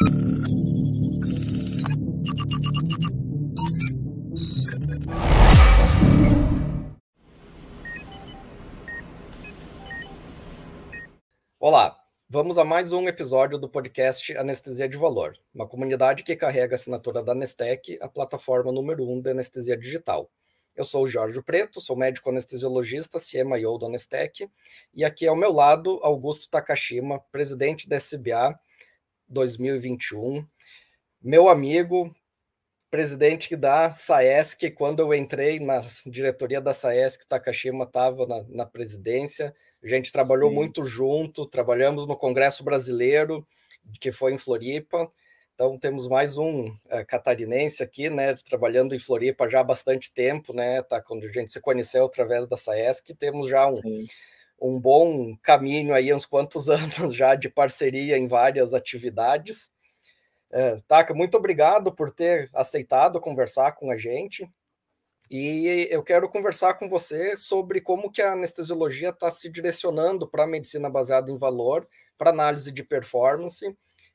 Olá, vamos a mais um episódio do podcast Anestesia de Valor, uma comunidade que carrega a assinatura da Anestec, a plataforma número um da anestesia digital. Eu sou o Jorge Preto, sou médico anestesiologista, CMIO do Anestec, e aqui ao meu lado, Augusto Takashima, presidente da SBA 2021, meu amigo, presidente da SAESC, quando eu entrei na diretoria da SAESC, Takashima estava na, na presidência, a gente trabalhou Sim. muito junto, trabalhamos no Congresso Brasileiro, que foi em Floripa. Então temos mais um é, catarinense aqui, né, trabalhando em Floripa já há bastante tempo, né, tá, quando a gente se conheceu através da SAESC, temos já um, um bom caminho aí, uns quantos anos já de parceria em várias atividades. É, Taka, muito obrigado por ter aceitado conversar com a gente. E eu quero conversar com você sobre como que a anestesiologia está se direcionando para a medicina baseada em valor, para análise de performance,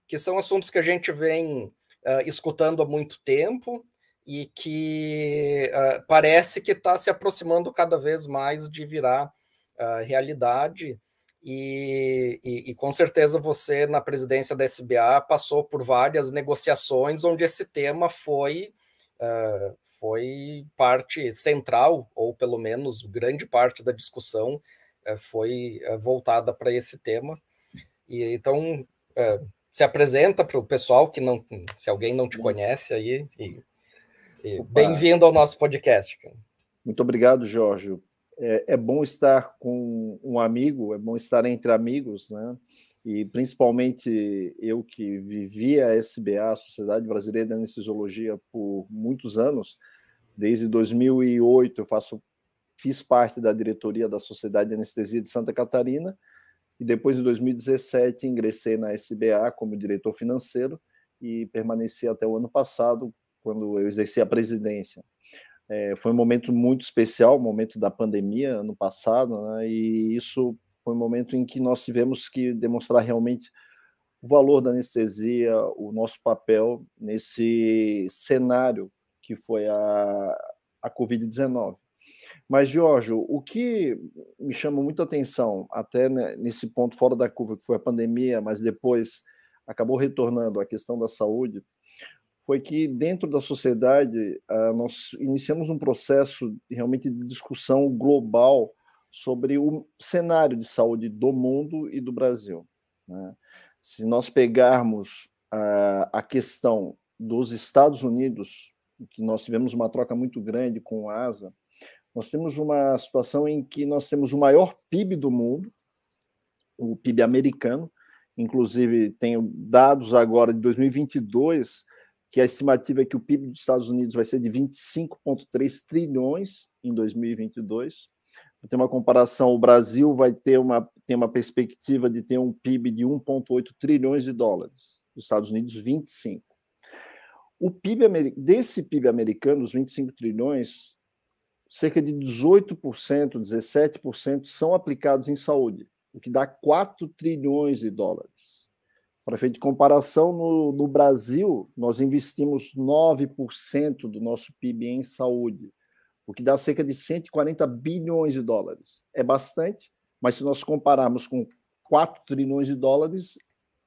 que são assuntos que a gente vem uh, escutando há muito tempo e que uh, parece que está se aproximando cada vez mais de virar uh, realidade. E, e, e, com certeza você, na presidência da SBA, passou por várias negociações onde esse tema foi uh, foi parte central, ou pelo menos grande parte da discussão uh, foi uh, voltada para esse tema. E então se apresenta para o pessoal que não, se alguém não te conhece aí, e, e bem-vindo ao nosso podcast. Muito obrigado, Jorge. É, é, bom estar com um amigo, é bom estar entre amigos, né? e principalmente eu que vivi a SBA, a Sociedade Brasileira de Anestesiologia, por muitos anos, desde 2008 eu faço, fiz parte da diretoria da Sociedade de Anestesia de Santa Catarina, e depois, em 2017, ingressei na SBA como diretor financeiro e permaneci até o ano passado, quando eu exerci a presidência. É, foi um momento muito especial, momento da pandemia, ano passado, né, e isso foi um momento em que nós tivemos que demonstrar realmente o valor da anestesia, o nosso papel nesse cenário que foi a, a Covid-19. Mas, Jorge, o que me chama muita atenção, até nesse ponto fora da curva, que foi a pandemia, mas depois acabou retornando a questão da saúde, foi que dentro da sociedade uh, nós iniciamos um processo realmente de discussão global sobre o cenário de saúde do mundo e do Brasil. Né? Se nós pegarmos a, a questão dos Estados Unidos, que nós tivemos uma troca muito grande com a ASA, nós temos uma situação em que nós temos o maior PIB do mundo, o PIB americano, inclusive tenho dados agora de 2022 que a estimativa é que o PIB dos Estados Unidos vai ser de 25,3 trilhões em 2022 ter uma comparação, o Brasil vai ter uma, tem uma perspectiva de ter um PIB de 1,8 trilhões de dólares, os Estados Unidos 25. O PIB desse PIB americano, os 25 trilhões, cerca de 18%, 17% são aplicados em saúde, o que dá 4 trilhões de dólares. Para efeito de comparação, no, no Brasil, nós investimos 9% do nosso PIB em saúde o que dá cerca de 140 bilhões de dólares. É bastante, mas se nós compararmos com 4 trilhões de dólares,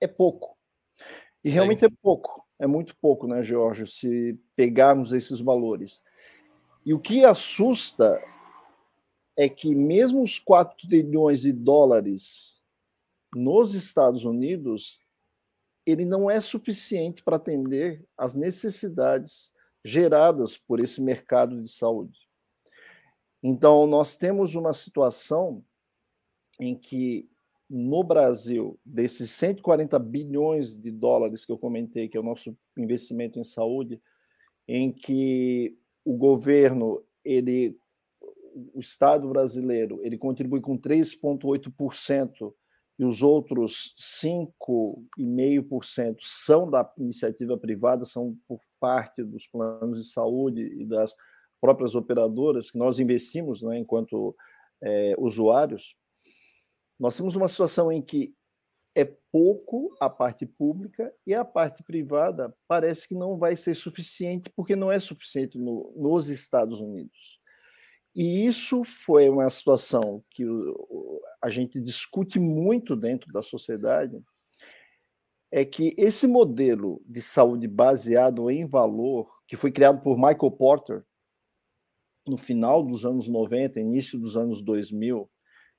é pouco. E Sim. realmente é pouco, é muito pouco, né, Jorge, se pegarmos esses valores. E o que assusta é que mesmo os 4 trilhões de dólares nos Estados Unidos, ele não é suficiente para atender às necessidades geradas por esse mercado de saúde. Então, nós temos uma situação em que, no Brasil, desses 140 bilhões de dólares que eu comentei, que é o nosso investimento em saúde, em que o governo, ele, o Estado brasileiro, ele contribui com 3,8% e os outros 5,5% são da iniciativa privada, são por parte dos planos de saúde e das próprias operadoras que nós investimos né, enquanto é, usuários, nós temos uma situação em que é pouco a parte pública e a parte privada parece que não vai ser suficiente, porque não é suficiente no, nos Estados Unidos. E isso foi uma situação que a gente discute muito dentro da sociedade, é que esse modelo de saúde baseado em valor, que foi criado por Michael Porter no final dos anos 90, início dos anos 2000,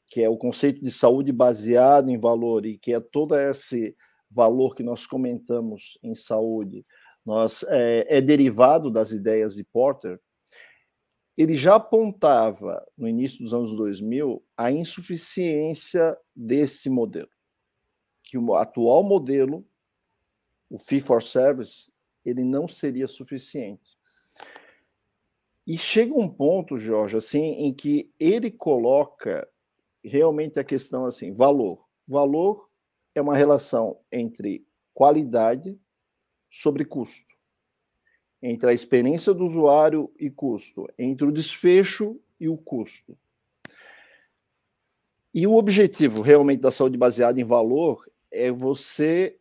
que é o conceito de saúde baseado em valor e que é todo esse valor que nós comentamos em saúde, nós é, é derivado das ideias de Porter. Ele já apontava no início dos anos 2000 a insuficiência desse modelo, que o atual modelo, o fee for service, ele não seria suficiente. E chega um ponto, Jorge, assim, em que ele coloca realmente a questão assim, valor. Valor é uma relação entre qualidade sobre custo, entre a experiência do usuário e custo, entre o desfecho e o custo. E o objetivo realmente da saúde baseada em valor é você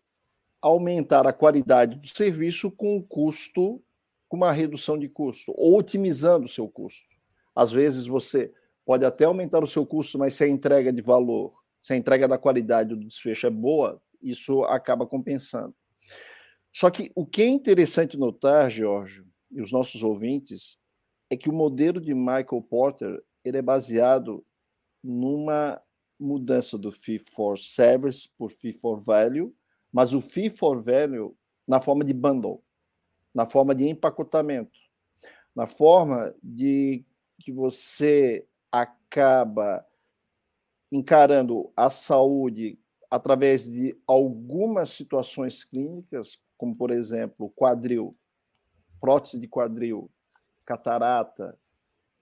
aumentar a qualidade do serviço com custo, com uma redução de custo, ou otimizando o seu custo. Às vezes você pode até aumentar o seu custo, mas se a entrega de valor, se a entrega da qualidade do desfecho é boa, isso acaba compensando. Só que o que é interessante notar, Jorge, e os nossos ouvintes, é que o modelo de Michael Porter ele é baseado numa mudança do fee for service por fee for value, mas o fee for value na forma de bundle, na forma de empacotamento, na forma de que você acaba encarando a saúde através de algumas situações clínicas, como por exemplo, quadril, prótese de quadril, catarata,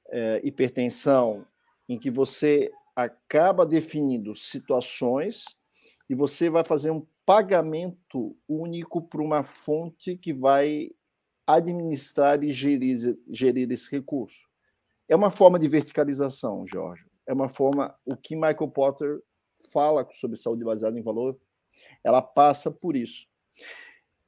é, hipertensão, em que você acaba definindo situações e você vai fazer um pagamento único para uma fonte que vai administrar e gerir, gerir esse recurso. É uma forma de verticalização, Jorge. É uma forma. O que Michael Potter fala sobre saúde baseada em valor, ela passa por isso.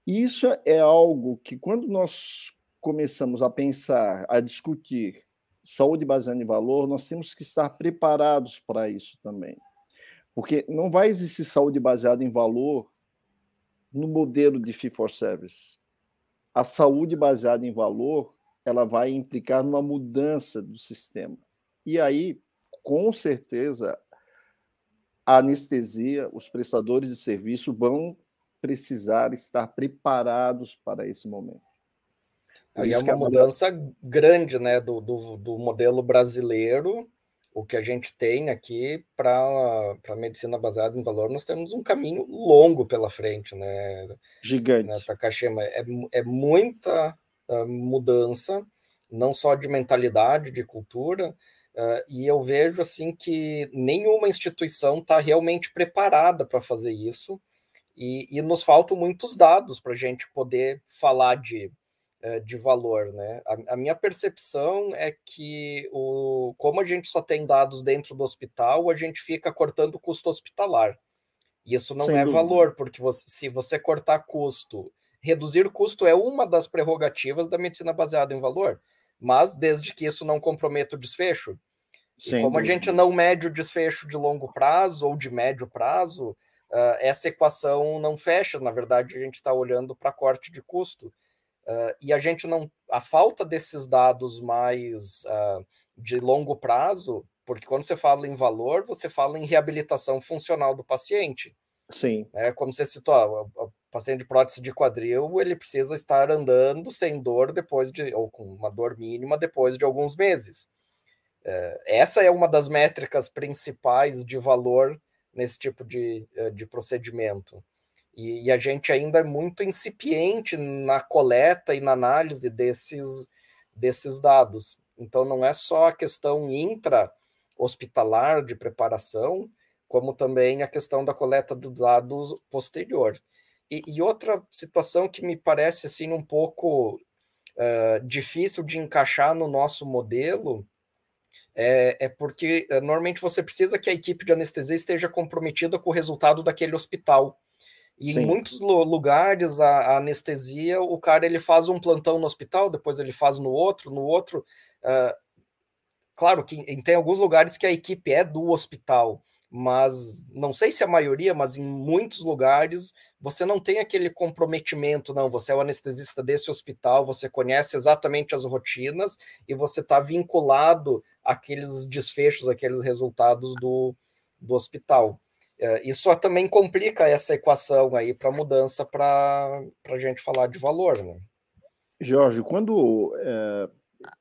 E isso é algo que, quando nós começamos a pensar, a discutir saúde baseada em valor, nós temos que estar preparados para isso também. Porque não vai existir saúde baseada em valor no modelo de fee for service. A saúde baseada em valor ela vai implicar numa mudança do sistema. E aí, com certeza, a anestesia, os prestadores de serviço vão precisar estar preparados para esse momento. Aí é uma mudança grande né, do, do, do, modelo brasileiro, o que a gente tem aqui para a medicina baseada em valor, nós temos um caminho longo pela frente, né? Gigante. Né, Takashima, é, é muita mudança, não só de mentalidade, de cultura, uh, e eu vejo assim que nenhuma instituição está realmente preparada para fazer isso, e, e, nos faltam muitos dados para a gente poder falar de, uh, de valor. Né? A, a, minha percepção é que, o, como a gente só tem dados dentro do hospital, a gente fica cortando o custo hospitalar. E isso não Sem é dúvida. valor, porque você, se você cortar custo reduzir custo é uma das prerrogativas da medicina baseada em valor, mas desde que isso não comprometa o desfecho. E como a gente não mede o desfecho de longo prazo ou de médio prazo, uh, essa equação não fecha. Na verdade, a gente está olhando para corte de custo. Uh, e a gente não. A falta desses dados mais uh, de longo prazo, porque quando você fala em valor, você fala em reabilitação funcional do paciente. Sim. É como você citou, o paciente de prótese de quadril, ele precisa estar andando sem dor depois de, ou com uma dor mínima depois de alguns meses. É, essa é uma das métricas principais de valor nesse tipo de, é, de procedimento. E, e a gente ainda é muito incipiente na coleta e na análise desses, desses dados. Então, não é só a questão intra-hospitalar de preparação, como também a questão da coleta dos dados posterior. E, e, outra situação que me parece assim um pouco uh, difícil de encaixar no nosso modelo É, é, porque é, normalmente você precisa que a equipe de anestesia esteja comprometida com o resultado daquele hospital. E Sim. em muitos lugares a, a, anestesia, o cara ele faz um plantão no hospital, depois ele faz no outro, no outro. Uh, claro que tem alguns lugares que a equipe é do hospital, mas não sei se a maioria, mas em muitos lugares você não tem aquele comprometimento, não. Você é o anestesista desse hospital, você conhece exatamente as rotinas e você está vinculado àqueles desfechos, aqueles resultados do, do hospital. É, isso também complica essa equação aí para mudança para a gente falar de valor, né? Jorge, quando é,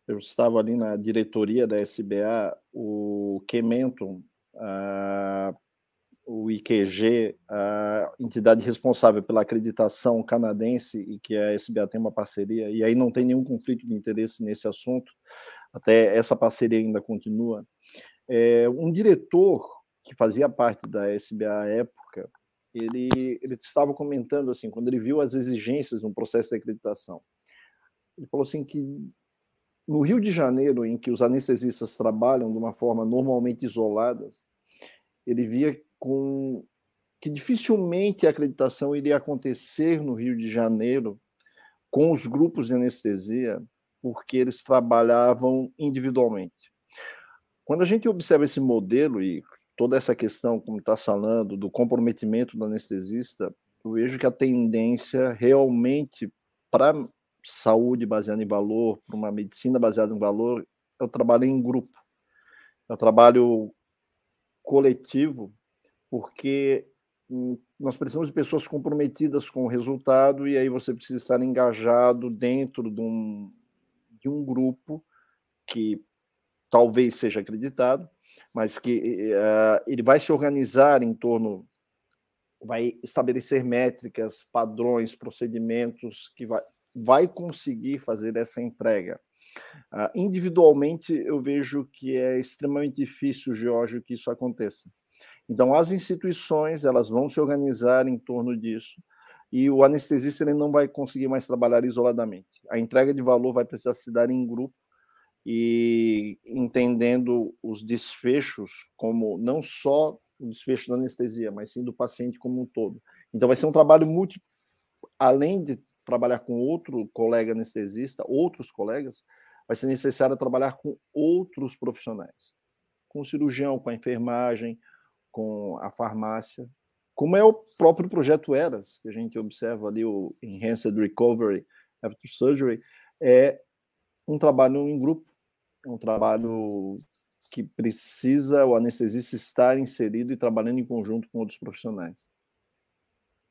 eu estava ali na diretoria da SBA, o Kementon, o IQG, a entidade responsável pela acreditação canadense e que a SBA tem uma parceria, e aí não tem nenhum conflito de interesse nesse assunto, até essa parceria ainda continua. É, um diretor que fazia parte da SBA à época, ele, ele estava comentando assim, quando ele viu as exigências no processo de acreditação, ele falou assim que no Rio de Janeiro, em que os anestesistas trabalham de uma forma normalmente isoladas, ele via com que dificilmente a acreditação iria acontecer no Rio de Janeiro com os grupos de anestesia, porque eles trabalhavam individualmente. Quando a gente observa esse modelo, e toda essa questão, como está falando, do comprometimento do anestesista, eu vejo que a tendência realmente para saúde baseada em valor, para uma medicina baseada em valor, é o trabalho em grupo, é o trabalho coletivo, porque hum, nós precisamos de pessoas comprometidas com o resultado e aí você precisa estar engajado dentro de um, de um grupo que talvez seja acreditado, mas que uh, ele vai se organizar em torno, vai estabelecer métricas, padrões, procedimentos que vai, vai conseguir fazer essa entrega. Uh, individualmente, eu vejo que é extremamente difícil, Jorge, que isso aconteça. Então, as instituições elas vão se organizar em torno disso e o anestesista ele não vai conseguir mais trabalhar isoladamente. A entrega de valor vai precisar se dar em grupo e entendendo os desfechos como não só o desfecho da anestesia, mas sim do paciente como um todo. Então vai ser um trabalho multi além de trabalhar com outro colega anestesista, outros colegas, vai ser necessário trabalhar com outros profissionais, com o cirurgião, com a enfermagem, com a farmácia, como é o próprio projeto ERAS, que a gente observa ali, o Enhanced Recovery After Surgery, é um trabalho em grupo, é um trabalho que precisa o anestesista estar inserido e trabalhando em conjunto com outros profissionais.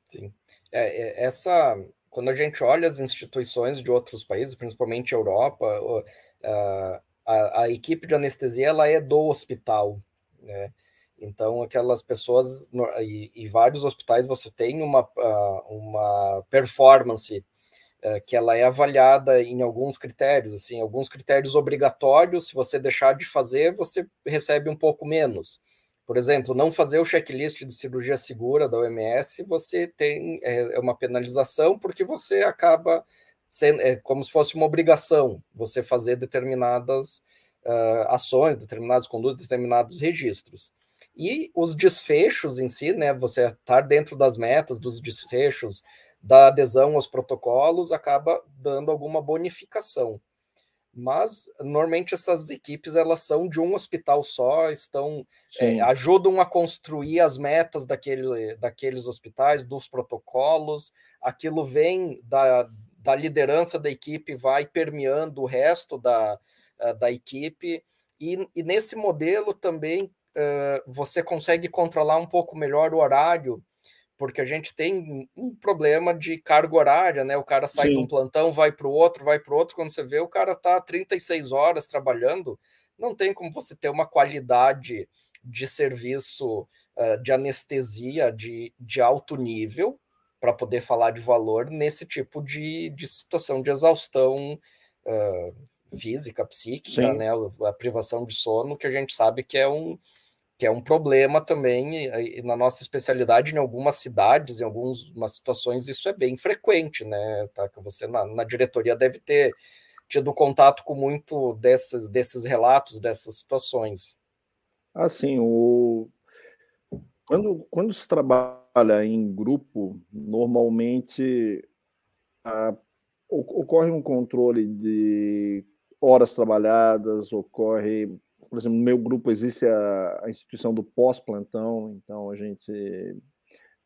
Sim. É, é, essa, quando a gente olha as instituições de outros países, principalmente Europa, a, a, a equipe de anestesia ela é do hospital, né? Então, aquelas pessoas, e, e vários hospitais, você tem uma, uma performance é, que ela é avaliada em alguns critérios, assim, alguns critérios obrigatórios, se você deixar de fazer, você recebe um pouco menos. Por exemplo, não fazer o checklist de cirurgia segura da OMS, você tem é, é uma penalização porque você acaba sendo é como se fosse uma obrigação você fazer determinadas uh, ações, determinadas condutas, determinados registros. E os desfechos em si, né? Você estar dentro das metas dos desfechos, da adesão aos protocolos acaba dando alguma bonificação. Mas normalmente essas equipes elas são de um hospital só, estão é, ajudam a construir as metas daquele, daqueles hospitais, dos protocolos. Aquilo vem da, da liderança da equipe, vai permeando o resto da, eh, da equipe. E, e nesse modelo também uh, você consegue controlar um pouco melhor o horário porque a gente tem um problema de carga horária, né? O cara sai Sim. de um plantão, vai para o outro, vai para o outro, quando você vê, o cara está 36 horas trabalhando, não tem como você ter uma qualidade de serviço uh, de anestesia de, de alto nível para poder falar de valor nesse tipo de, de situação de exaustão uh, física, psíquica, Sim. né? A privação de sono, que a gente sabe que é um, que é um problema também, e, e na nossa especialidade, em algumas cidades, em algumas situações, isso é bem frequente, né? Tá? Que você na, na diretoria deve ter tido contato com muito desses, desses relatos, dessas situações. Assim, o... quando, quando se trabalha em grupo, normalmente a... ocorre um controle de horas trabalhadas, ocorre, por exemplo, no meu grupo existe a, a instituição do pós-plantão, então a gente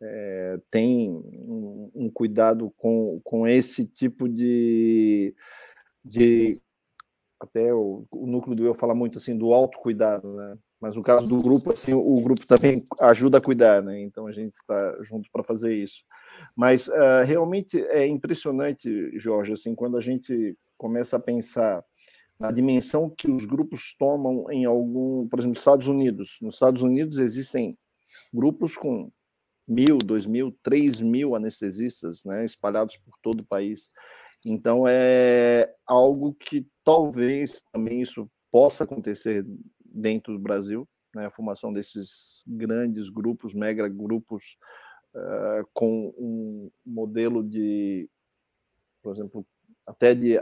é, tem um, um, cuidado com, com esse tipo de, de até o, o núcleo do eu fala muito assim do autocuidado, né? Mas no caso do grupo, assim, o grupo também ajuda a cuidar, né? Então a gente está junto para fazer isso. Mas uh, realmente é impressionante, Jorge, assim, quando a gente começa a pensar na dimensão que os grupos tomam em algum, por exemplo, Estados Unidos. Nos Estados Unidos existem grupos com mil, dois mil, três mil anestesistas, né, espalhados por todo o país. Então é algo que talvez também isso possa acontecer dentro do Brasil, né, a formação desses grandes grupos, mega grupos, uh, com um modelo de, por exemplo, até de,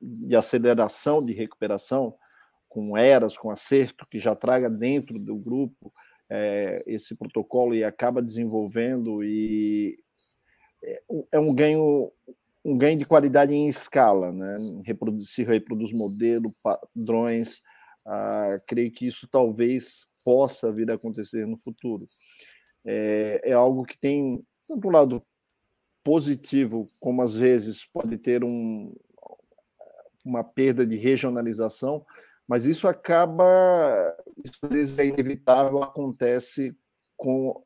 de aceleração de recuperação, com eras, com acerto, que já traga dentro do grupo é, esse protocolo e acaba desenvolvendo e é, é um ganho um ganho de qualidade em escala, né? Reproduz, se reproduz modelo, padrões. Ah, creio que isso talvez possa vir a acontecer no futuro. É, é algo que tem tanto um lado positivo, como às vezes pode ter um, uma perda de regionalização, mas isso acaba, isso às vezes é inevitável, acontece com,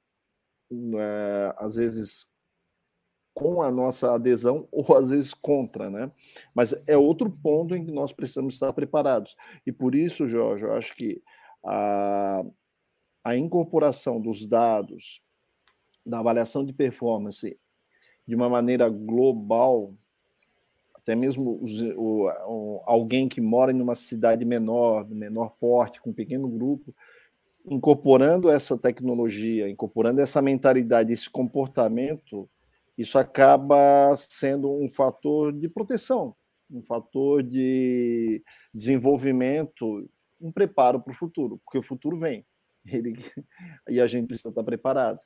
é, às vezes, com a nossa adesão ou às vezes contra, né? Mas é outro ponto em que nós precisamos estar preparados. E por isso, Jorge, eu acho que a, a incorporação dos dados da avaliação de performance de uma maneira global, até mesmo os, o, o, alguém que mora em uma cidade menor, menor porte, com um pequeno grupo, incorporando essa tecnologia, incorporando essa mentalidade, esse comportamento, isso acaba sendo um fator de proteção, um fator de desenvolvimento, um preparo para o futuro, porque o futuro vem. Ele, e a gente precisa estar preparado.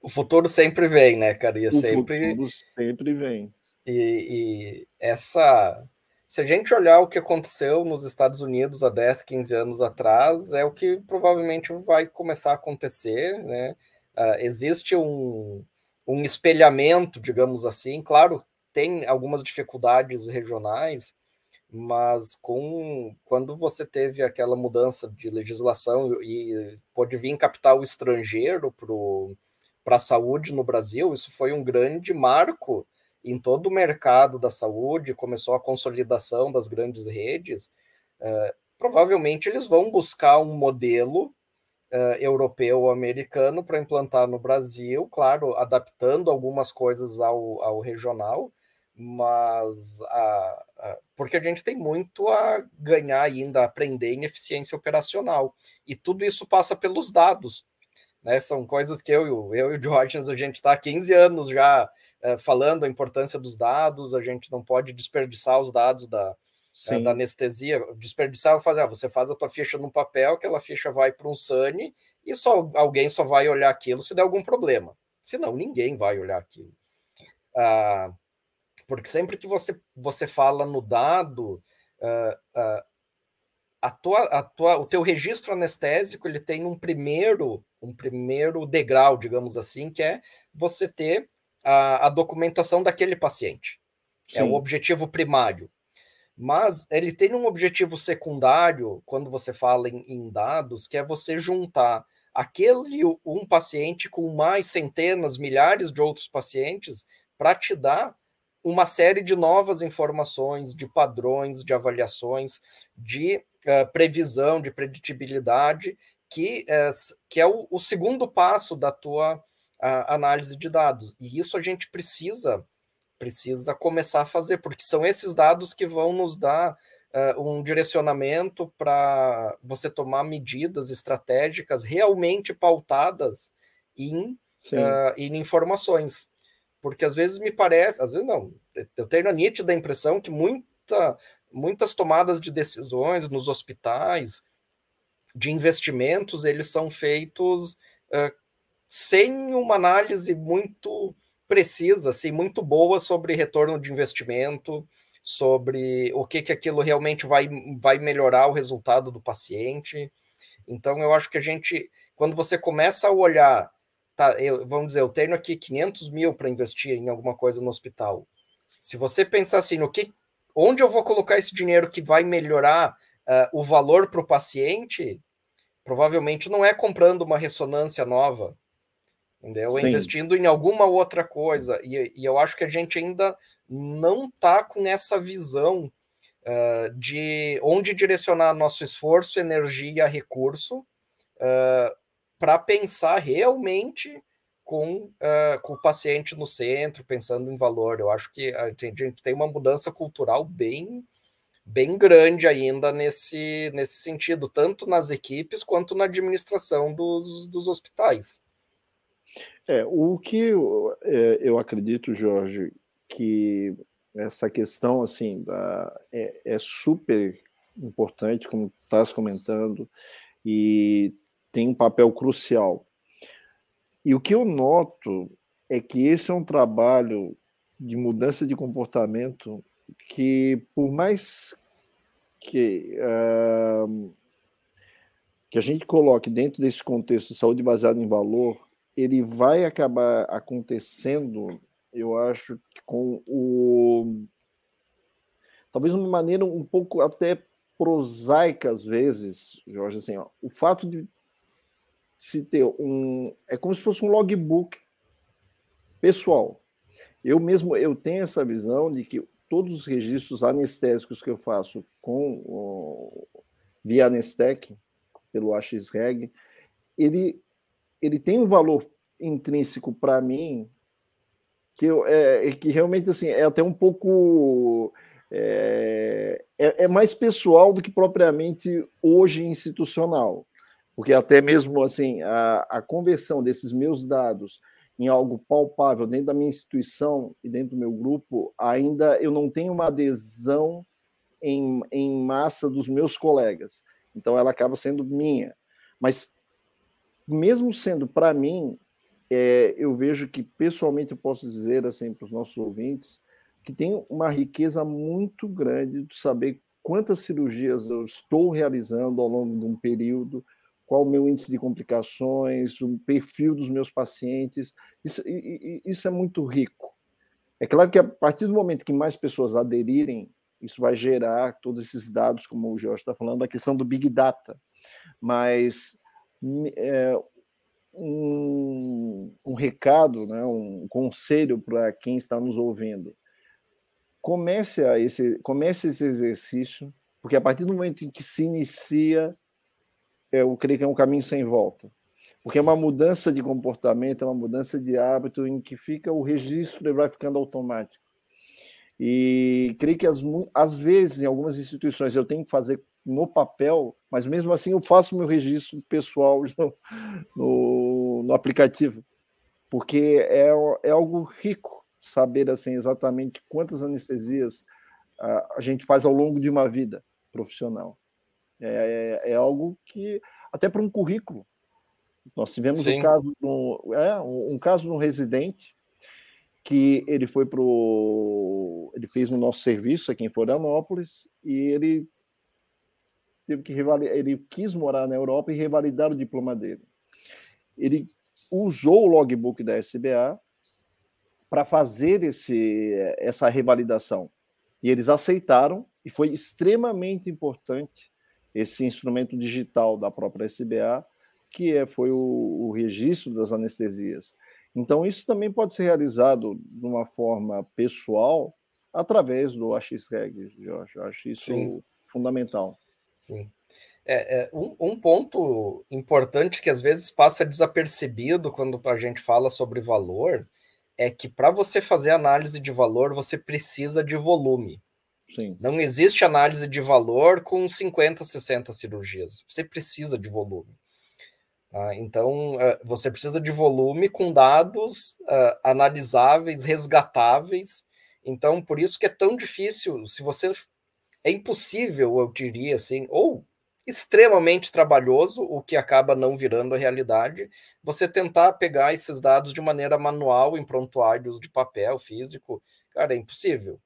O futuro sempre vem, né, cara? E o sempre... futuro sempre vem. E, e, essa. Se a gente olhar o que aconteceu nos Estados Unidos há 10, 15 anos atrás, é o que provavelmente vai começar a acontecer, né? Uh, existe um, um espelhamento, digamos assim. Claro, tem algumas dificuldades regionais, mas com quando você teve aquela mudança de legislação e pode vir capital estrangeiro para para a saúde no Brasil, isso foi um grande marco em todo o mercado da saúde, começou a consolidação das grandes redes. Uh, provavelmente eles vão buscar um modelo uh, europeu ou americano para implantar no Brasil, claro, adaptando algumas coisas ao, ao regional, mas a, a, porque a gente tem muito a ganhar ainda, aprender em eficiência operacional. E tudo isso passa pelos dados. Né? São coisas que eu, eu e o Diógenes, a gente está há 15 anos já é, falando a importância dos dados, a gente não pode desperdiçar os dados da, é, da anestesia. Desperdiçar é fazer, ah, você faz a tua ficha no papel, aquela ficha vai para um SANI e só alguém só vai olhar aquilo se der algum problema. Senão, ninguém vai olhar aquilo. Ah, porque sempre que você, você fala no dado, ah, a tua, a tua, o teu registro anestésico ele tem um primeiro um primeiro degrau, digamos assim, que é você ter a, a documentação daquele paciente. Sim. É o objetivo primário. Mas ele tem um objetivo secundário, quando você fala em, em dados, que é você juntar aquele um paciente com mais centenas, milhares de outros pacientes para te dar uma série de novas informações, de padrões, de avaliações, de uh, previsão, de preditibilidade, que é, que é o, o segundo passo da tua a, análise de dados. E isso a gente precisa precisa começar a fazer, porque são esses dados que vão nos dar uh, um direcionamento para você tomar medidas estratégicas realmente pautadas em, uh, em informações. Porque às vezes me parece, às vezes não, eu tenho a nítida impressão que muita, muitas tomadas de decisões nos hospitais, de investimentos, eles são feitos uh, sem uma análise muito precisa, assim, muito boa sobre retorno de investimento, sobre o que, que aquilo realmente vai, vai melhorar o resultado do paciente. Então, eu acho que a gente, quando você começa a olhar, tá, eu, vamos dizer, eu tenho aqui 500 mil para investir em alguma coisa no hospital. Se você pensar assim, no que, onde eu vou colocar esse dinheiro que vai melhorar uh, o valor para o paciente, provavelmente não é comprando uma ressonância nova, entendeu? Sim. Investindo em alguma outra coisa. E, e, eu acho que a gente ainda não está com essa visão uh, de onde direcionar nosso esforço, energia, recurso uh, para pensar realmente com, uh, com o paciente no centro, pensando em valor. Eu acho que a gente tem uma mudança cultural bem bem grande ainda nesse, nesse sentido, tanto nas equipes quanto na administração dos, dos hospitais. É, o que eu, é, eu acredito, Jorge, que essa questão assim da, é, é super importante, como estás comentando, e tem um papel crucial. E o que eu noto é que esse é um trabalho de mudança de comportamento que, por mais que, uh, que a gente coloque dentro desse contexto de saúde baseada em valor, ele vai acabar acontecendo, eu acho, com o. Talvez uma maneira um pouco até prosaica às vezes, Jorge, assim, ó, o fato de se ter um. É como se fosse um logbook pessoal. Eu mesmo eu tenho essa visão de que todos os registros anestésicos que eu faço com via Anestec, pelo AXREG, ele, ele tem um valor intrínseco para mim que, eu, é, que realmente assim, é até um pouco. É, é, é, mais pessoal do que propriamente hoje institucional. Porque até mesmo assim, a, a conversão desses meus dados em algo palpável dentro da minha instituição e dentro do meu grupo, ainda eu não tenho uma adesão em, em massa dos meus colegas. Então ela acaba sendo minha. Mas mesmo sendo para mim, é, eu vejo que pessoalmente eu posso dizer assim para os nossos ouvintes que tem uma riqueza muito grande de saber quantas cirurgias eu estou realizando ao longo de um período, qual o meu índice de complicações, o perfil dos meus pacientes. Isso, isso é muito rico. É claro que a partir do momento que mais pessoas aderirem, isso vai gerar todos esses dados, como o Jorge está falando, a questão do Big Data. Mas é, um, um, recado, né, um conselho para quem está nos ouvindo. Comece, a esse, comece esse exercício, porque a partir do momento em que se inicia eu creio que é um caminho sem volta. Porque é uma mudança de comportamento, é uma mudança de hábito em que fica o registro vai ficando automático. E creio que às, vezes, em algumas instituições, eu tenho que fazer no papel, mas mesmo assim eu faço meu registro pessoal no, no, no aplicativo, porque é, é algo rico saber assim exatamente quantas anestesias a, a gente faz ao longo de uma vida profissional. É, é, é algo que, até para um currículo, nós tivemos um caso, um, é, um caso de um residente que ele foi pro, ele fez o nosso serviço aqui em Florianópolis e ele teve que revalidar, ele quis morar na Europa e revalidar o diploma dele. Ele usou o logbook da SBA para fazer esse, essa revalidação. E eles aceitaram, e foi extremamente importante esse instrumento digital da própria SBA, que é, foi o, o registro das anestesias. Então, isso também pode ser realizado de uma forma pessoal através do AXREG, Jorge. Eu acho isso Sim. fundamental. Sim. É, é um, um, ponto importante que às vezes passa desapercebido quando a gente fala sobre valor é que para você fazer análise de valor, você precisa de volume. Sim. Não existe análise de valor com 50, 60 cirurgias. Você precisa de volume. Tá? Então, é, você precisa de volume com dados uh, analisáveis, resgatáveis. Então, por isso que é tão difícil. Se você é impossível, eu diria assim, ou extremamente trabalhoso, o que acaba não virando a realidade, você tentar pegar esses dados de maneira manual em prontuários de papel físico, cara, é impossível.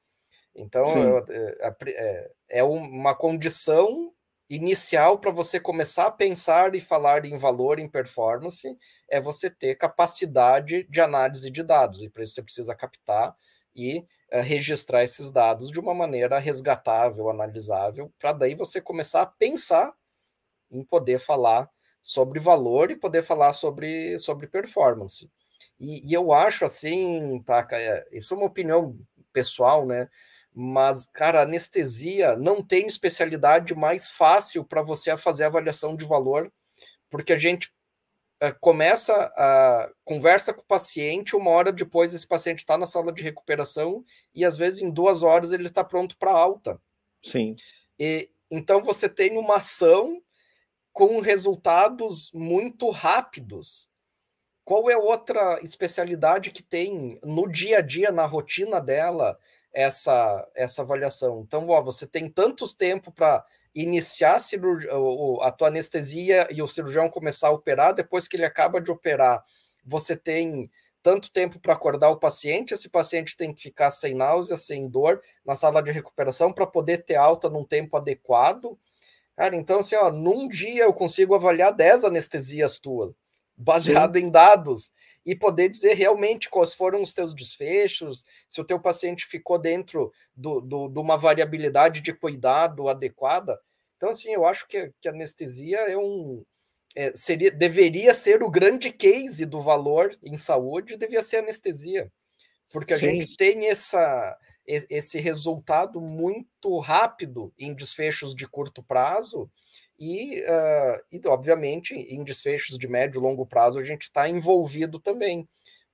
Então, é, é, é uma condição inicial para você começar a pensar e falar em valor, em performance, é você ter capacidade de análise de dados, e para isso você precisa captar e é, registrar esses dados de uma maneira resgatável, analisável, para daí você começar a pensar em poder falar sobre valor e poder falar sobre, sobre performance. E, e eu acho assim, tá, isso é uma opinião pessoal, né? Mas, cara, anestesia não tem especialidade mais fácil para você fazer avaliação de valor, porque a gente é, começa a conversa com o paciente, uma hora depois esse paciente está na sala de recuperação e às vezes em duas horas ele está pronto para alta. Sim. E então você tem uma ação com resultados muito rápidos. Qual é outra especialidade que tem no dia a dia, na rotina dela, essa, essa avaliação? Então, ó, você tem tantos tempo para iniciar a, a tua anestesia e o cirurgião começar a operar, depois que ele acaba de operar, você tem tanto tempo para acordar o paciente, esse paciente tem que ficar sem náusea, sem dor, na sala de recuperação para poder ter alta num tempo adequado. Cara, então assim, ó, num dia eu consigo avaliar 10 anestesias tuas, baseado Sim. em dados, e poder dizer realmente quais foram os teus desfechos, se o teu paciente ficou dentro do, do, de uma variabilidade de cuidado adequada. Então, assim, eu acho que, que anestesia é um. É, seria, deveria ser o grande case do valor em saúde, devia ser anestesia. Porque a Sim. gente tem essa, esse resultado muito rápido em desfechos de curto prazo e, uh, e obviamente, em desfechos de médio e longo prazo a gente está envolvido também,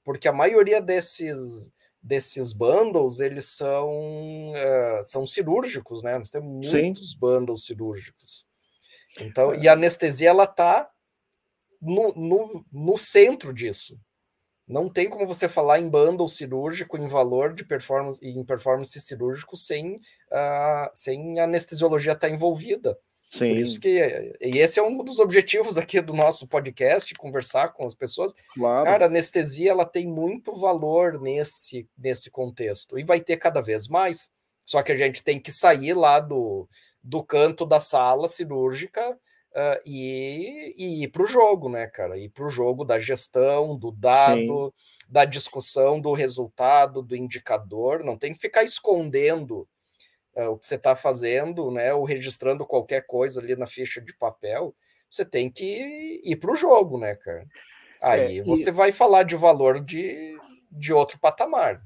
porque a maioria desses desses bundles eles são uh, são cirúrgicos, né? Nós temos muitos Sim. bundles cirúrgicos. Então, é. e a anestesia ela está no, no, no centro disso. Não tem como você falar em bundle cirúrgico, em valor de performance e em performance cirúrgico sem, uh, sem a anestesiologia estar tá envolvida. Sim. Por isso que e esse é um dos objetivos aqui do nosso podcast, conversar com as pessoas. Claro. Cara, a anestesia ela tem muito valor nesse nesse contexto e vai ter cada vez mais. Só que a gente tem que sair lá do, do canto da sala cirúrgica uh, e, e ir para o jogo, né, cara? Ir para o jogo da gestão, do dado, Sim. da discussão do resultado, do indicador. Não tem que ficar escondendo uh, o que você está fazendo, né? Ou registrando qualquer coisa ali na ficha de papel. Você tem que ir para o jogo, né, cara? É, Aí é, você vai falar de valor de, de outro patamar.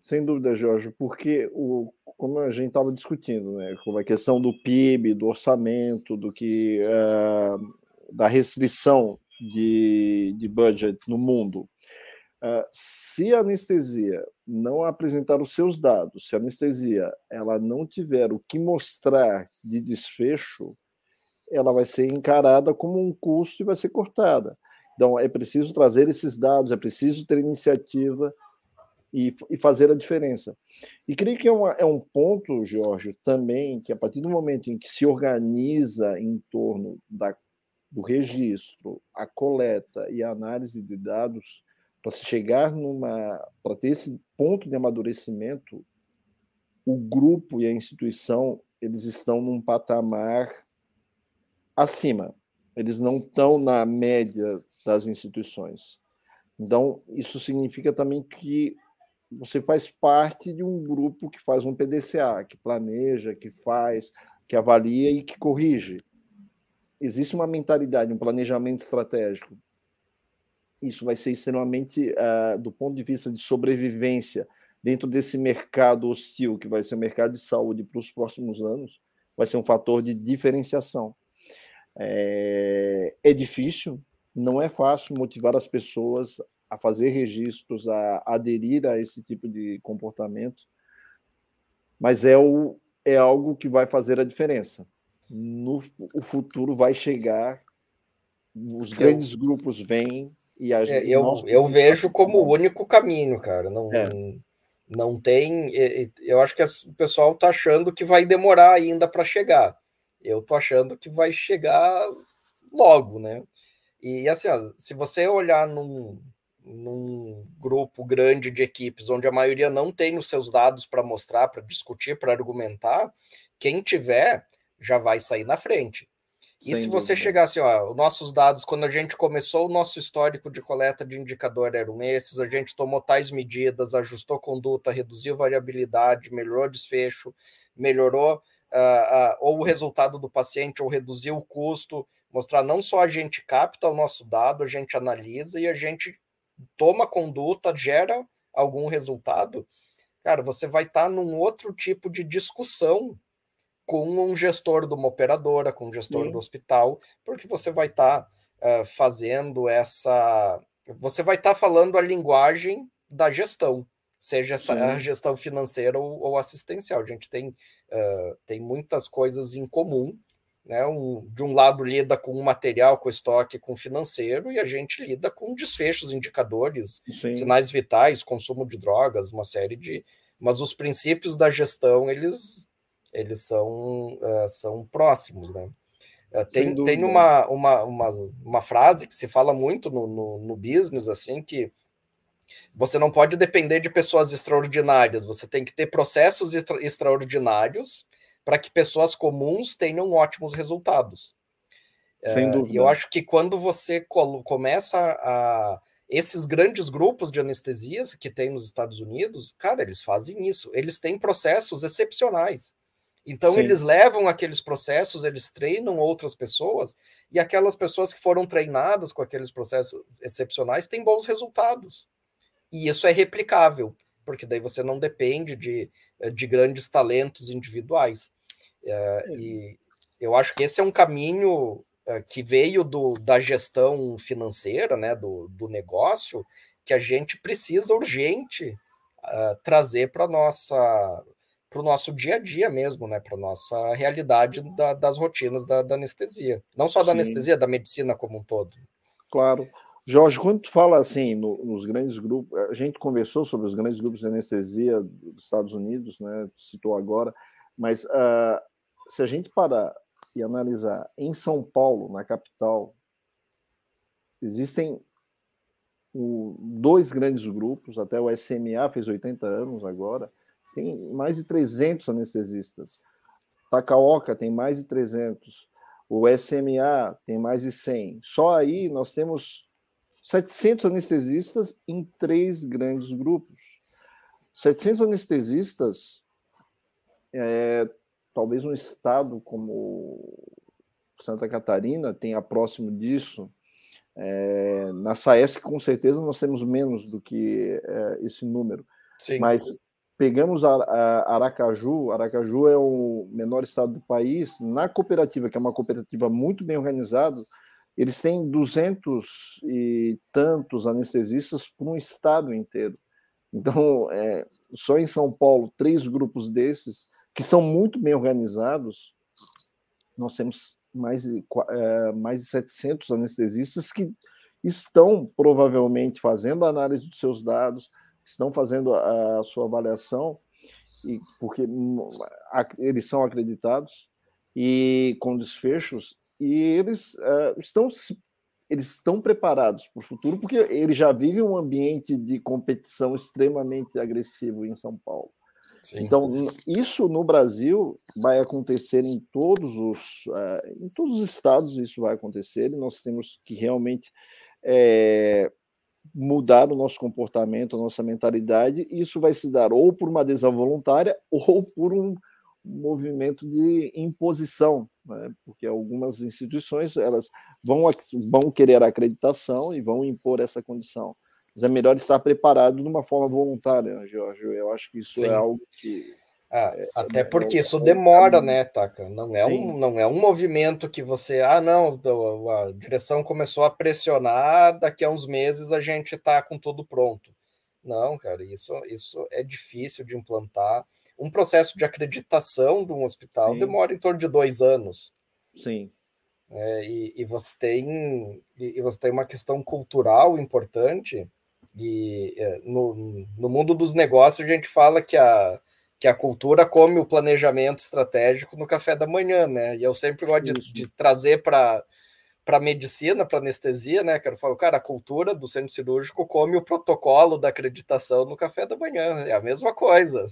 Sem dúvida, Jorge, porque o, como a gente estava discutindo, né, como a questão do PIB, do orçamento, do que uh, da restrição de, de budget no mundo. Uh, se a anestesia não apresentar os seus dados, se a anestesia ela não tiver o que mostrar de desfecho, ela vai ser encarada como um custo e vai ser cortada. Então é preciso trazer esses dados, é preciso ter iniciativa e, e fazer a diferença. E creio que é, uma, é um ponto, Jorge, também, que a partir do momento em que se organiza em torno da, do registro, a coleta e a análise de dados, para se chegar numa. para ter esse ponto de amadurecimento, o grupo e a instituição eles estão num patamar acima. Eles não estão na média das instituições. Então, isso significa também que você faz parte de um grupo que faz um PDCA, que planeja, que faz, que avalia e que corrige. Existe uma mentalidade, um planejamento estratégico. Isso vai ser extremamente, uh, do ponto de vista de sobrevivência, dentro desse mercado hostil, que vai ser o mercado de saúde para os próximos anos, vai ser um fator de diferenciação. É, é difícil, não é fácil motivar as pessoas a fazer registros, a aderir a esse tipo de comportamento, mas é, o, é algo que vai fazer a diferença. No, o futuro vai chegar, os grandes eu, grupos vêm e a é, eu, eu vejo como o único caminho, cara. Não, é. Não tem. Eu acho que o pessoal está achando que vai demorar ainda para chegar. Eu estou achando que vai chegar logo, né? E assim, ó, se você olhar num, num grupo grande de equipes onde a maioria não tem os seus dados para mostrar, para discutir, para argumentar, quem tiver já vai sair na frente. E Sem se você dúvida. chegar assim, ó, os nossos dados, quando a gente começou, o nosso histórico de coleta de indicador eram esses, a gente tomou tais medidas, ajustou conduta, reduziu variabilidade, melhorou desfecho, melhorou uh, uh, ou o resultado do paciente, ou reduziu o custo, mostrar não só a gente capta o nosso dado, a gente analisa e a gente toma conduta, gera algum resultado, cara, você vai estar tá num outro tipo de discussão com um gestor de uma operadora, com um gestor Sim. do hospital, porque você vai estar tá, uh, fazendo essa. Você vai estar tá falando a linguagem da gestão, seja essa, a gestão financeira ou, ou, assistencial. A gente tem, uh, tem muitas coisas em comum. Né? Um, de um lado lida com o material, com o estoque, com o financeiro, e a gente lida com desfechos, indicadores, Sim. sinais vitais, consumo de drogas, uma série de. Mas os princípios da gestão, eles eles são, uh, são próximos, né? Uh, tem, tem uma, uma, uma, uma, frase que se fala muito no, no, no business, assim, que você não pode depender de pessoas extraordinárias, você tem que ter processos extra extraordinários para que pessoas comuns tenham ótimos resultados. Sem dúvida. E eu acho que quando você começa a. Esses grandes grupos de anestesias que tem nos Estados Unidos, cara, eles fazem isso. Eles têm processos excepcionais. Então, Sim. eles levam aqueles processos, eles treinam outras pessoas, e aquelas pessoas que foram treinadas com aqueles processos excepcionais têm bons resultados. E isso é replicável, porque daí você não depende de, de grandes talentos individuais. É, e eu acho que esse é um caminho é, que veio do, da gestão financeira, né, do, do negócio, que a gente precisa urgente uh, trazer para nossa para o nosso dia a dia mesmo, né? Para nossa realidade da, das rotinas da, da, anestesia. Não só da Sim. anestesia, da medicina como um todo. Claro. Jorge, quando tu fala assim no, nos grandes grupos, a gente conversou sobre os grandes grupos de anestesia dos Estados Unidos, né? Citou agora, mas uh, se a gente parar e analisar em São Paulo, na capital, existem o, dois grandes grupos, até o SMA fez 80 anos agora, tem mais de 300 anestesistas. Takaoka tem mais de 300. O SMA tem mais de 100. Só aí nós temos 700 anestesistas em três grandes grupos. 700 anestesistas, é, talvez um estado como Santa Catarina tenha próximo disso. É, na SAESC, com certeza, nós temos menos do que é, esse número. Sim. Mas Pegamos Aracaju, Aracaju é o menor estado do país, na cooperativa, que é uma cooperativa muito bem organizada, eles têm duzentos e tantos anestesistas por um estado inteiro. Então, é, só em São Paulo, três grupos desses, que são muito bem organizados, nós temos mais é, mais de 700 anestesistas que estão provavelmente fazendo análise dos seus dados, estão fazendo a, a sua avaliação, e porque hum, eles são acreditados e com desfechos, e eles uh, estão eles estão preparados para o futuro, porque eles já vivem um ambiente de competição extremamente agressivo em São Paulo. Sim. Então, isso no Brasil vai acontecer em todos os uh, em todos os estados, isso vai acontecer, e nós temos que realmente é, mudar o nosso comportamento, a nossa mentalidade, e isso vai se dar ou por uma adesão voluntária ou por um movimento de imposição, né? porque algumas instituições elas vão, vão querer acreditação e vão impor essa condição. Mas é melhor estar preparado de uma forma voluntária, né, Jorge? Eu acho que isso é Sim. é algo que ah, é, até é porque isso demora, né, Taka? Não é, um, não é um movimento que você, ah, não, a direção começou a pressionar, daqui a uns meses a gente está com tudo pronto. Não, cara, isso, isso é difícil de implantar. Um processo de acreditação de um hospital Sim. demora em torno de dois anos. Sim. É, e, e, você tem, e você tem uma questão cultural importante E é, no, no mundo dos negócios, a gente fala que a, que a cultura come o planejamento estratégico no café da manhã, né? E eu sempre gosto de, de trazer para para medicina, para anestesia, né? Quero falar, cara, a cultura do centro cirúrgico come o protocolo da acreditação no café da manhã, é a mesma coisa,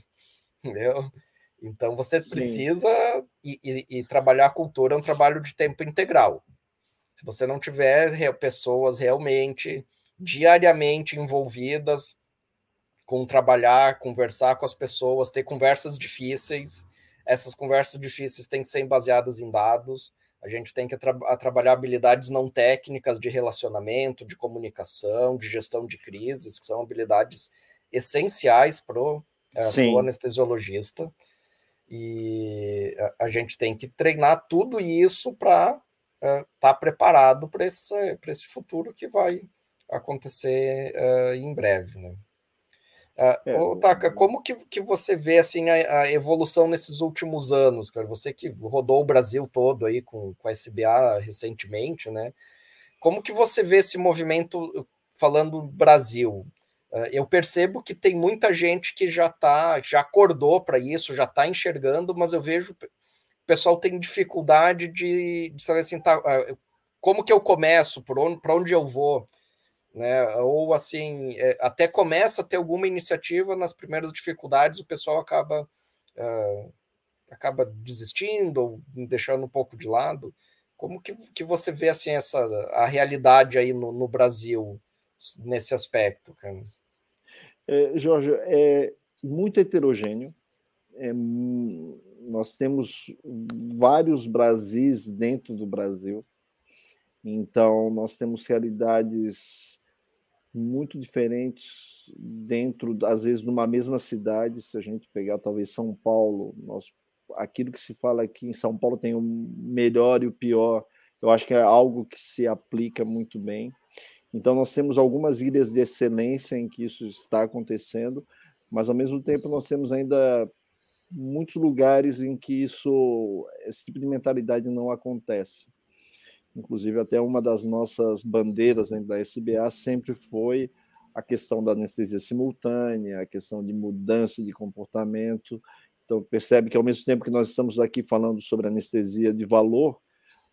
entendeu? Então você Sim. precisa e, e, e, trabalhar a cultura é um trabalho de tempo integral. Se você não tiver pessoas realmente diariamente envolvidas com trabalhar, conversar com as pessoas, ter conversas difíceis, essas conversas difíceis têm que ser baseadas em dados a gente tem que tra trabalhar habilidades não técnicas de relacionamento, de comunicação, de gestão de crises, que são habilidades essenciais para o é, anestesiologista. E a, a, gente tem que treinar tudo isso para estar é, tá preparado para esse, esse futuro que vai acontecer uh, em breve. Né? Uh, é. Taka, como que, que você vê assim a, a, evolução nesses últimos anos, cara? Você que rodou o Brasil todo aí com, com a SBA recentemente, né? Como que você vê esse movimento falando Brasil? Uh, eu percebo que tem muita gente que já tá, já acordou para isso, já está enxergando, mas eu vejo o pessoal tem dificuldade de, de saber assim, tá, uh, como que eu começo, para onde, onde eu vou? Né? Ou assim, é, até começa a ter alguma iniciativa nas primeiras dificuldades, o pessoal acaba uh, acaba desistindo ou deixando um pouco de lado. Como que, que você vê assim essa a realidade aí no, no Brasil nesse aspecto, cara? É, Jorge, é muito heterogêneo. É, nós temos vários Brasis dentro do Brasil. Então, nós temos realidades muito diferentes dentro, às vezes, numa mesma cidade. Se a gente pegar talvez São Paulo, nós, aquilo que se fala aqui em São Paulo tem o melhor e o pior. Eu acho que é algo que se aplica muito bem. Então, nós temos algumas ilhas de excelência em que isso está acontecendo, mas ao mesmo tempo nós temos ainda muitos lugares em que isso, esse tipo de mentalidade não acontece. Inclusive, até uma das nossas bandeiras dentro da SBA sempre foi a questão da anestesia simultânea, a questão de mudança de comportamento. Então, percebe que ao mesmo tempo que nós estamos aqui falando sobre anestesia de valor,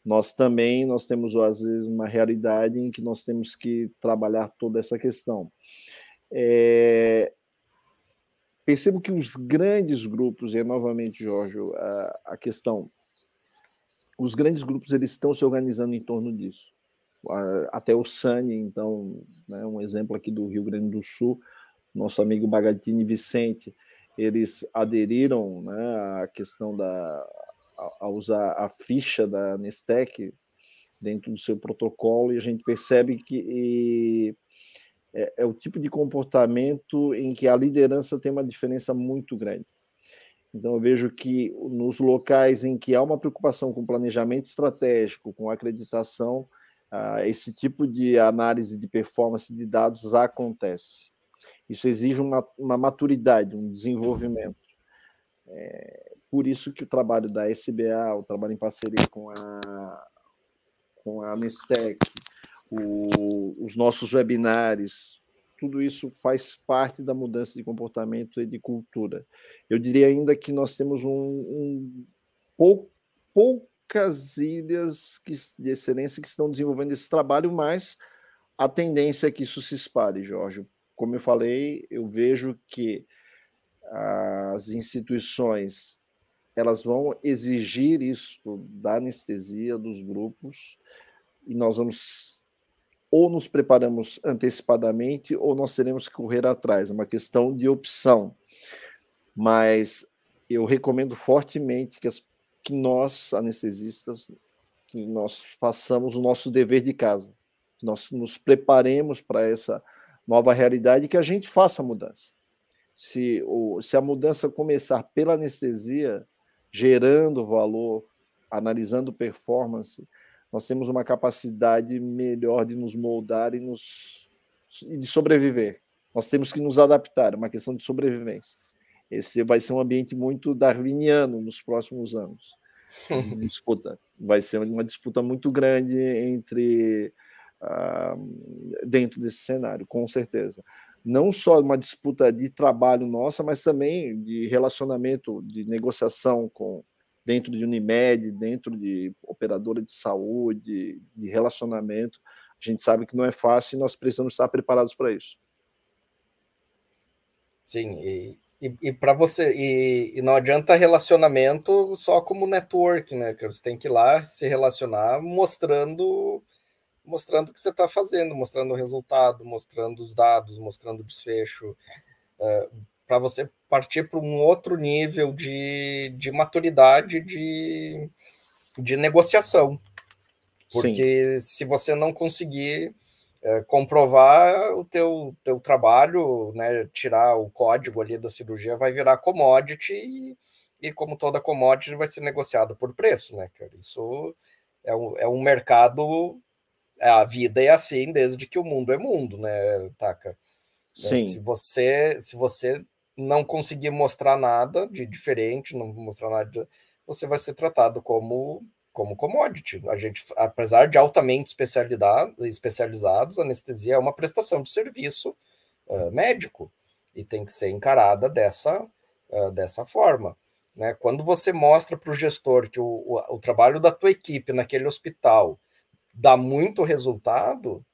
nós também nós temos às vezes uma realidade em que nós temos que trabalhar toda essa questão. É... Percebo que os grandes grupos, e novamente, Jorge, a, a questão os grandes grupos eles estão se organizando em torno disso. Até o SANI, então, né, um exemplo aqui do Rio Grande do Sul, nosso amigo Bagatini Vicente, eles aderiram né, à questão da a, usar a ficha da Nestec dentro do seu protocolo e a gente percebe que é, é o tipo de comportamento em que a liderança tem uma diferença muito grande. Então, eu vejo que nos locais em que há uma preocupação com planejamento estratégico, com acreditação, uh, esse tipo de análise de performance de dados acontece. Isso exige uma, uma maturidade, um desenvolvimento. É, por isso que o trabalho da SBA, o trabalho em parceria com a, com a Nestec, o, os nossos webinários, tudo isso faz parte da mudança de comportamento e de cultura. Eu diria ainda que nós temos um, um pou, poucas ilhas que, de excelência que estão desenvolvendo esse trabalho, mas a tendência é que isso se espalhe, Jorge. Como eu falei, eu vejo que as instituições elas vão exigir isso da anestesia dos grupos e nós vamos ou nos preparamos antecipadamente ou nós teremos que correr atrás, é uma questão de opção. Mas eu recomendo fortemente que, as, que nós, anestesistas, que nós façamos o nosso dever de casa, que nós nos preparemos para essa nova realidade e que a gente faça a mudança. Se, o, se a mudança começar pela anestesia, gerando valor, analisando performance, nós temos uma capacidade melhor de nos moldar e nos, de sobreviver. Nós temos que nos adaptar, é uma questão de sobrevivência. Esse vai ser um ambiente muito darwiniano nos próximos anos disputa. Vai ser uma disputa muito grande entre uh, dentro desse cenário, com certeza. Não só uma disputa de trabalho nossa, mas também de relacionamento, de negociação com dentro de Unimed, dentro de operadora de saúde, de relacionamento. A gente sabe que não é fácil e nós precisamos estar preparados para isso. Sim, e, e, e para você, e, e, não adianta relacionamento só como network, né? Que você tem que ir lá se relacionar mostrando mostrando o que você está fazendo, mostrando o resultado, mostrando os dados, mostrando o desfecho, uh, é, para você partir para um outro nível de, de maturidade de, de negociação. Porque Sim. se você não conseguir é, comprovar o teu, teu trabalho, né, tirar o código ali da cirurgia, vai virar commodity e, e como toda commodity vai ser negociado por preço, né, cara? Isso é um, é um mercado, é, a vida é assim desde que o mundo é mundo, né, Taca? É, Sim. Se você, se você não conseguir mostrar nada de diferente, não mostrar nada, de, você vai ser tratado como como commodity. A gente, apesar de altamente especializados, a anestesia é uma prestação de serviço uh, médico e tem que ser encarada dessa, uh, dessa forma. Né? Quando você mostra para o gestor que o, o, o, trabalho da tua equipe naquele hospital dá muito resultado,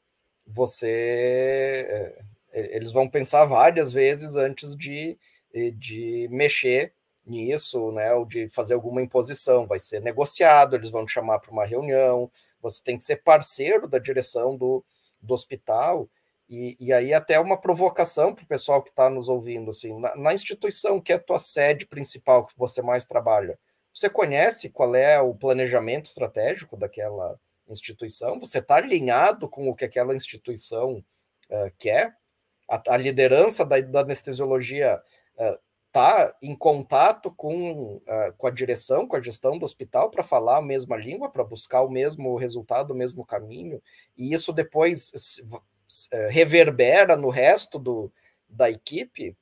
você eh, eles vão pensar várias vezes antes de, de mexer nisso, né, ou de fazer alguma imposição, vai ser negociado, eles vão te chamar para uma reunião, você tem que ser parceiro da direção do, do hospital, e, e aí até uma provocação para o pessoal que está nos ouvindo, assim, na, na, instituição que é a tua sede principal, que você mais trabalha, você conhece qual é o planejamento estratégico daquela instituição? Você está alinhado com o que aquela instituição uh, quer? A, a liderança da, da anestesiologia está em contato com, uh, com a direção, com a gestão do hospital para falar a mesma língua, para buscar o mesmo resultado, o mesmo caminho, e isso depois uh, reverbera no resto do, da equipe.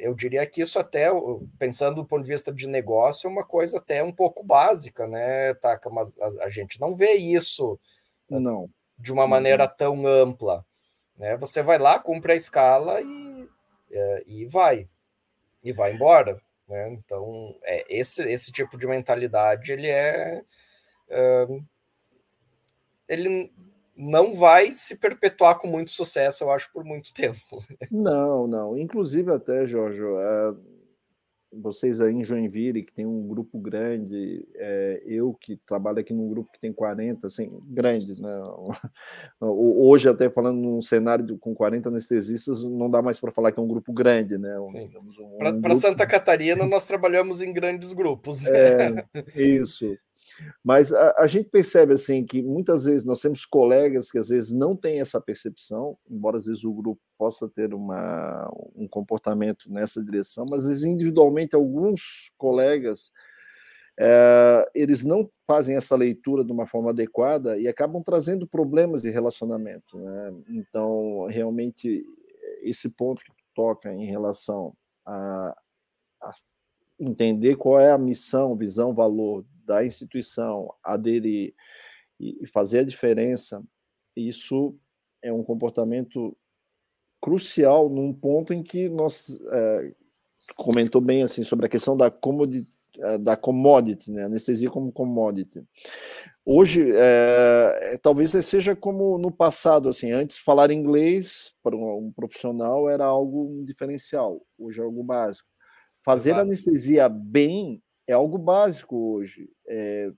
Eu diria que isso até, pensando do ponto de vista de negócio, é uma coisa até um pouco básica, né, Taka? Mas a, gente não vê isso não. de uma maneira tão ampla. Né? Você vai lá, cumpre a escala e, e vai e vai embora. Né? Então, é, esse, esse tipo de mentalidade, ele é... Uh, ele não vai se perpetuar com muito sucesso, eu acho, por muito tempo. Não, não. Inclusive até, Jorge, uh, vocês aí em Joinville, que tem um grupo grande, é, eu que trabalho aqui num grupo que tem 40, assim, grande, né? Hoje, até falando num cenário de, com 40 anestesistas, não dá mais para falar que é um grupo grande, né? Um, um para grupo... Santa Catarina, nós trabalhamos em grandes grupos. Né? É, isso. Mas a, a, gente percebe assim que muitas vezes nós temos colegas que às vezes não têm essa percepção, embora às vezes o grupo possa ter uma, um comportamento nessa direção, mas às vezes individualmente alguns colegas é, eles não fazem essa leitura de uma forma adequada e acabam trazendo problemas de relacionamento. Né? Então, realmente, esse ponto que toca em relação a, a entender qual é a missão, visão, valor da instituição, aderir e fazer a diferença, isso é um comportamento crucial num ponto em que nós é, comentou bem assim sobre a questão da commodity, é, da commodity, né? anestesia como commodity. Hoje, é, talvez seja como no passado, assim, antes falar inglês para um, um profissional era algo diferencial, hoje é algo básico. Fazer Exato. anestesia bem é algo básico hoje. É,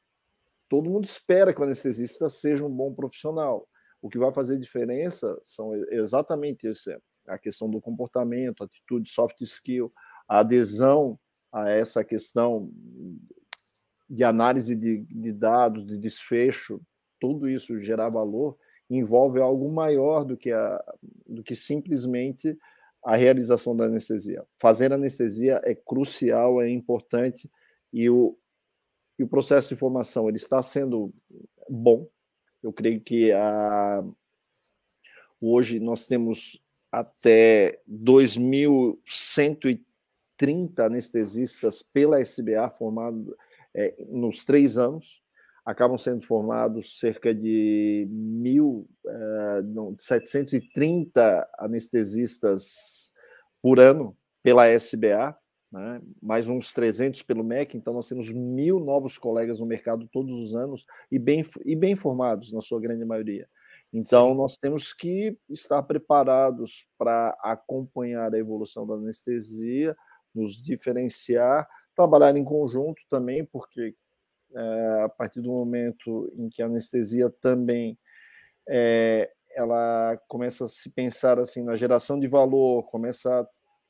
todo mundo espera que o anestesista seja um bom profissional. O que vai fazer diferença são exatamente isso: a questão do comportamento, atitude, soft skill, a adesão a essa questão de análise de, de dados, de desfecho, tudo isso gerar valor envolve algo maior do que, a, do que simplesmente a realização da anestesia. Fazer anestesia é crucial, é importante e o, e o processo de formação ele está sendo bom. Eu creio que a, hoje nós temos até 2.130 anestesistas pela SBA formados é, nos três anos. acabam sendo formados cerca de mil, uh, não, 730 anestesistas por ano pela SBA, né? mais uns 300 pelo MEC, então nós temos mil novos colegas no mercado todos os anos e bem, e bem formados, na sua grande maioria. Então, nós temos que estar preparados para acompanhar a evolução da anestesia, nos diferenciar, trabalhar em conjunto também, porque é, a partir do momento em que a anestesia também é, ela começa a se pensar assim na geração de valor, começa a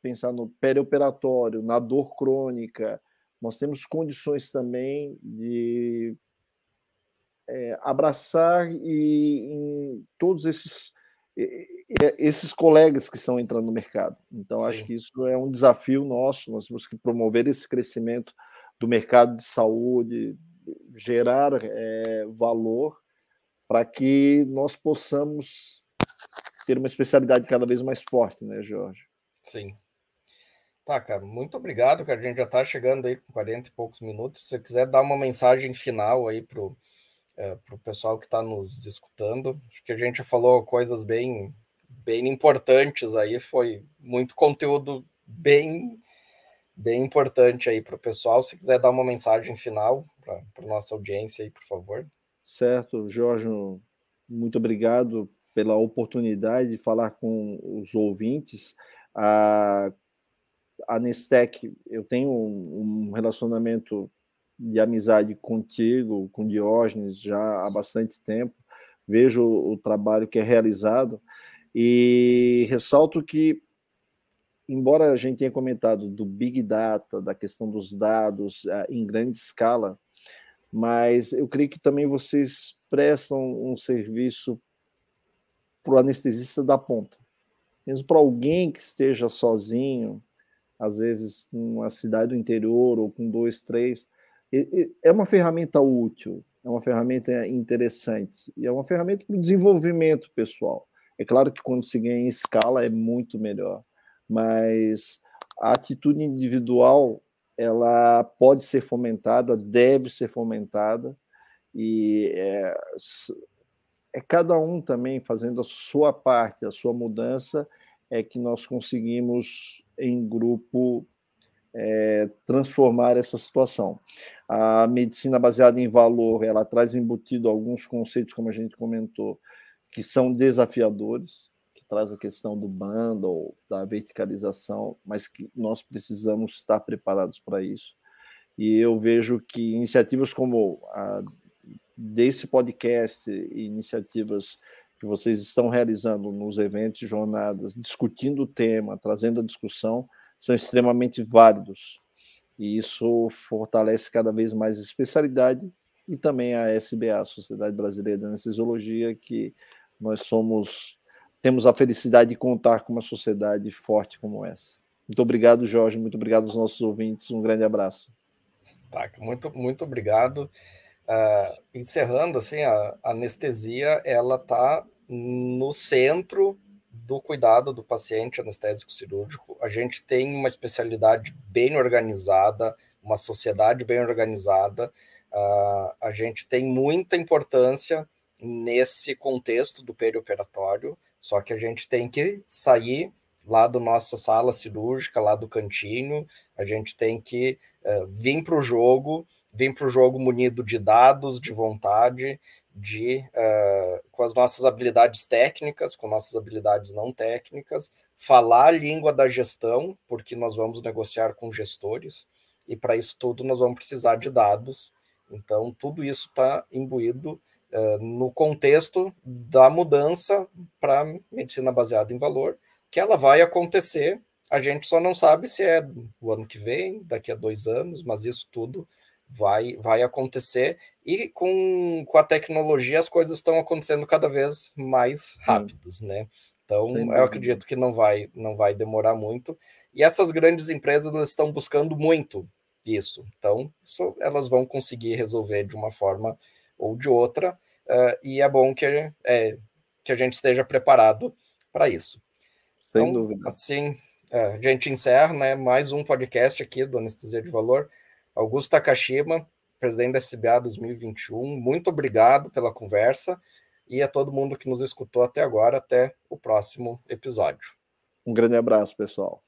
pensar no perioperatório, na dor crônica, nós temos condições também de é, abraçar e em todos esses esses colegas que estão entrando no mercado. Então, Sim. acho que isso é um desafio nosso. Nós temos que promover esse crescimento do mercado de saúde, gerar é, valor para que nós possamos ter uma especialidade cada vez mais forte, né, Jorge? Sim. Tá, cara, muito obrigado, cara. A gente já está chegando aí com 40 e poucos minutos. Se você quiser dar uma mensagem final aí para o é, pessoal que está nos escutando, acho que a gente falou coisas bem, bem importantes aí, foi muito conteúdo bem, bem importante aí para o pessoal. Se quiser dar uma mensagem final para nossa audiência aí, por favor. Certo, Jorge, muito obrigado pela oportunidade de falar com os ouvintes. A a Nestec, eu tenho um, relacionamento de amizade contigo, com Diógenes, já há bastante tempo. Vejo o trabalho que é realizado e ressalto que, embora a gente tenha comentado do Big Data, da questão dos dados uh, em grande escala, mas eu creio que também vocês prestam um serviço para o anestesista da ponta. Mesmo para alguém que esteja sozinho, às vezes numa cidade do interior ou com dois, três. É uma ferramenta útil, é uma ferramenta interessante e é uma ferramenta para o desenvolvimento pessoal. É claro que quando se ganha em escala é muito melhor, mas a atitude individual ela pode ser fomentada, deve ser fomentada e é, é cada um também fazendo a sua parte, a sua mudança é que nós conseguimos, em grupo, é, transformar essa situação. A medicina baseada em valor, ela traz embutido alguns conceitos, como a gente comentou, que são desafiadores, que traz a questão do bundle, da verticalização, mas que nós precisamos estar preparados para isso. E eu vejo que iniciativas como a desse podcast, iniciativas que vocês estão realizando nos eventos jornadas, discutindo o tema, trazendo a discussão, são extremamente válidos. E isso fortalece cada vez mais a especialidade e também a SBA, a Sociedade Brasileira de Anestesiologia, que nós somos temos a felicidade de contar com uma sociedade forte como essa. Muito obrigado, Jorge. Muito obrigado aos nossos ouvintes. Um grande abraço. Tá, muito, muito obrigado. Uh, encerrando, assim, a, anestesia, ela está no centro do cuidado do paciente anestésico cirúrgico. A gente tem uma especialidade bem organizada, uma sociedade bem organizada. Uh, a gente tem muita importância nesse contexto do perioperatório, só que a gente tem que sair lá da nossa sala cirúrgica, lá do cantinho, a gente tem que uh, vir para o jogo vem para o jogo munido de dados, de vontade, de uh, com as nossas habilidades técnicas, com nossas habilidades não técnicas, falar a língua da gestão, porque nós vamos negociar com gestores, e para isso tudo nós vamos precisar de dados. Então, tudo isso está imbuído uh, no contexto da mudança para medicina baseada em valor, que ela vai acontecer. A gente só não sabe se é o ano que vem, daqui a dois anos, mas isso tudo vai, vai acontecer e com, com a tecnologia as coisas estão acontecendo cada vez mais rápidos, hum. né? Então eu acredito que não vai não vai demorar muito e essas grandes empresas elas estão buscando muito isso. Então isso, elas vão conseguir resolver de uma forma ou de outra uh, e é bom que, é, que a gente esteja preparado para isso. Sem então, dúvida. Assim, é, a gente encerra né, mais um podcast aqui do Anestesia de Valor. Augusto Takashima, presidente da SBA 2021. Muito obrigado pela conversa e a todo mundo que nos escutou até agora. Até o próximo episódio. Um grande abraço, pessoal.